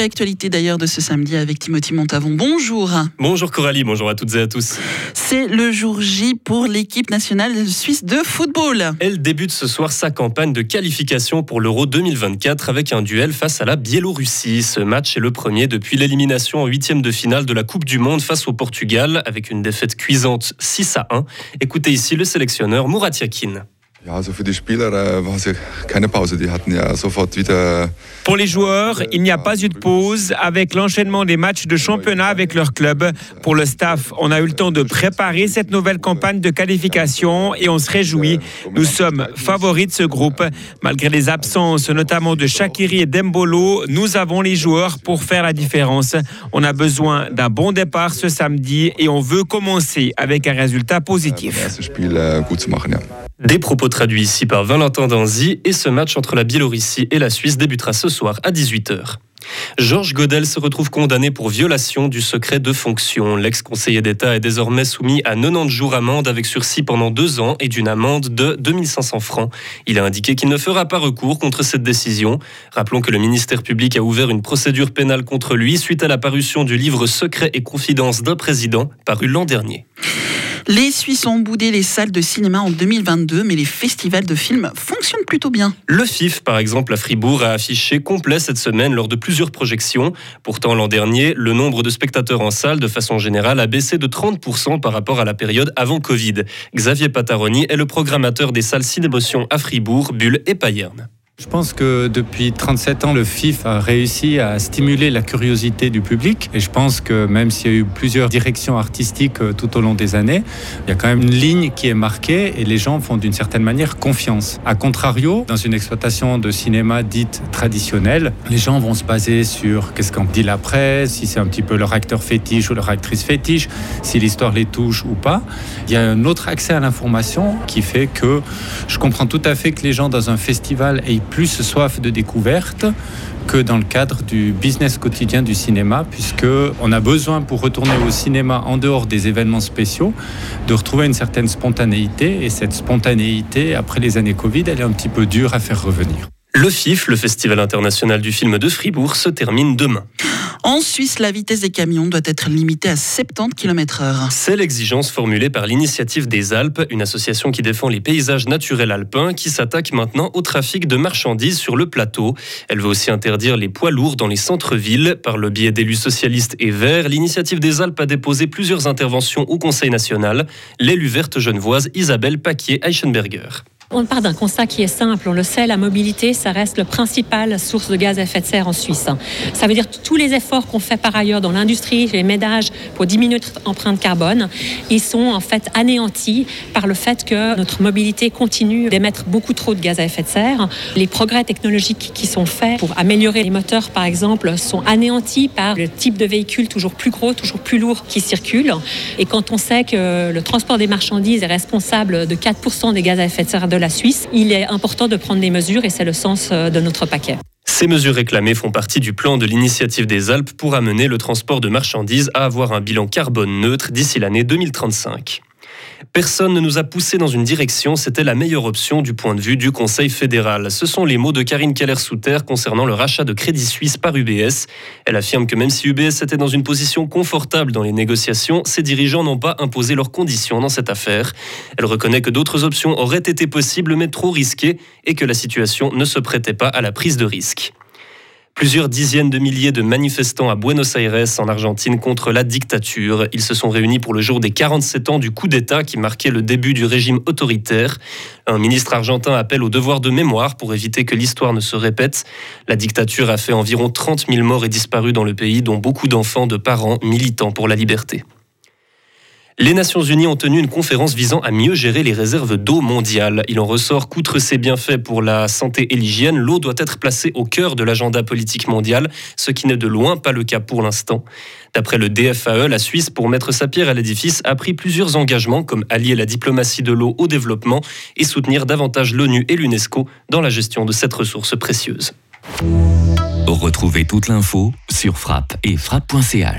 l'actualité d'ailleurs de ce samedi avec Timothy Montavon. Bonjour. Bonjour Coralie, bonjour à toutes et à tous. C'est le jour J pour l'équipe nationale suisse de football. Elle débute ce soir sa campagne de qualification pour l'Euro 2024 avec un duel face à la Biélorussie. Ce match est le premier depuis l'élimination en huitième de finale de la Coupe du Monde face au Portugal avec une défaite cuisante 6 à 1. Écoutez ici le sélectionneur Murat Yakin. Pour les joueurs, il n'y a pas eu de pause avec l'enchaînement des matchs de championnat avec leur club. Pour le staff, on a eu le temps de préparer cette nouvelle campagne de qualification et on se réjouit. Nous sommes favoris de ce groupe. Malgré les absences, notamment de Shakiri et Dembolo, nous avons les joueurs pour faire la différence. On a besoin d'un bon départ ce samedi et on veut commencer avec un résultat positif. Des propos traduits ici par Valentin Danzi et ce match entre la Biélorussie et la Suisse débutera ce soir à 18h. Georges Godel se retrouve condamné pour violation du secret de fonction. L'ex-conseiller d'État est désormais soumis à 90 jours amende avec sursis pendant deux ans et d'une amende de 2500 francs. Il a indiqué qu'il ne fera pas recours contre cette décision. Rappelons que le ministère public a ouvert une procédure pénale contre lui suite à la parution du livre Secret et confidence d'un président paru l'an dernier. Les Suisses ont boudé les salles de cinéma en 2022, mais les festivals de films fonctionnent plutôt bien. Le FIF, par exemple, à Fribourg, a affiché complet cette semaine lors de plusieurs projections. Pourtant, l'an dernier, le nombre de spectateurs en salle, de façon générale, a baissé de 30% par rapport à la période avant Covid. Xavier Pataroni est le programmateur des salles Cinémotion à Fribourg, Bulle et Payerne. Je pense que depuis 37 ans, le FIF a réussi à stimuler la curiosité du public. Et je pense que même s'il y a eu plusieurs directions artistiques euh, tout au long des années, il y a quand même une ligne qui est marquée et les gens font d'une certaine manière confiance. A contrario, dans une exploitation de cinéma dite traditionnelle, les gens vont se baser sur qu'est-ce qu'en dit la presse, si c'est un petit peu leur acteur fétiche ou leur actrice fétiche, si l'histoire les touche ou pas. Il y a un autre accès à l'information qui fait que je comprends tout à fait que les gens dans un festival aient plus soif de découverte que dans le cadre du business quotidien du cinéma, puisque on a besoin pour retourner au cinéma en dehors des événements spéciaux de retrouver une certaine spontanéité. Et cette spontanéité, après les années Covid, elle est un petit peu dure à faire revenir. Le FIF, le Festival international du film de Fribourg, se termine demain. En Suisse, la vitesse des camions doit être limitée à 70 km/h. C'est l'exigence formulée par l'Initiative des Alpes, une association qui défend les paysages naturels alpins, qui s'attaque maintenant au trafic de marchandises sur le plateau. Elle veut aussi interdire les poids lourds dans les centres-villes. Par le biais d'élus socialistes et verts, l'Initiative des Alpes a déposé plusieurs interventions au Conseil national. L'élu verte genevoise Isabelle Paquier-Eichenberger. On part d'un constat qui est simple, on le sait, la mobilité, ça reste le principal source de gaz à effet de serre en Suisse. Ça veut dire tous les efforts qu'on fait par ailleurs dans l'industrie, les ménages, pour diminuer notre empreinte carbone, ils sont en fait anéantis par le fait que notre mobilité continue d'émettre beaucoup trop de gaz à effet de serre. Les progrès technologiques qui sont faits pour améliorer les moteurs, par exemple, sont anéantis par le type de véhicule toujours plus gros, toujours plus lourd qui circule. Et quand on sait que le transport des marchandises est responsable de 4% des gaz à effet de serre de la Suisse, il est important de prendre des mesures et c'est le sens euh, de notre paquet. Ces mesures réclamées font partie du plan de l'initiative des Alpes pour amener le transport de marchandises à avoir un bilan carbone neutre d'ici l'année 2035. Personne ne nous a poussé dans une direction, c'était la meilleure option du point de vue du Conseil fédéral. Ce sont les mots de Karine Keller-Souter concernant le rachat de Crédit Suisse par UBS. Elle affirme que même si UBS était dans une position confortable dans les négociations, ses dirigeants n'ont pas imposé leurs conditions dans cette affaire. Elle reconnaît que d'autres options auraient été possibles mais trop risquées et que la situation ne se prêtait pas à la prise de risque. Plusieurs dizaines de milliers de manifestants à Buenos Aires, en Argentine, contre la dictature. Ils se sont réunis pour le jour des 47 ans du coup d'État qui marquait le début du régime autoritaire. Un ministre argentin appelle au devoir de mémoire pour éviter que l'histoire ne se répète. La dictature a fait environ 30 000 morts et disparus dans le pays, dont beaucoup d'enfants de parents militants pour la liberté. Les Nations Unies ont tenu une conférence visant à mieux gérer les réserves d'eau mondiales. Il en ressort qu'outre ses bienfaits pour la santé et l'hygiène, l'eau doit être placée au cœur de l'agenda politique mondial, ce qui n'est de loin pas le cas pour l'instant. D'après le DFAE, la Suisse, pour mettre sa pierre à l'édifice, a pris plusieurs engagements comme allier la diplomatie de l'eau au développement et soutenir davantage l'ONU et l'UNESCO dans la gestion de cette ressource précieuse. Retrouvez toute l'info sur frappe et frappe.ch.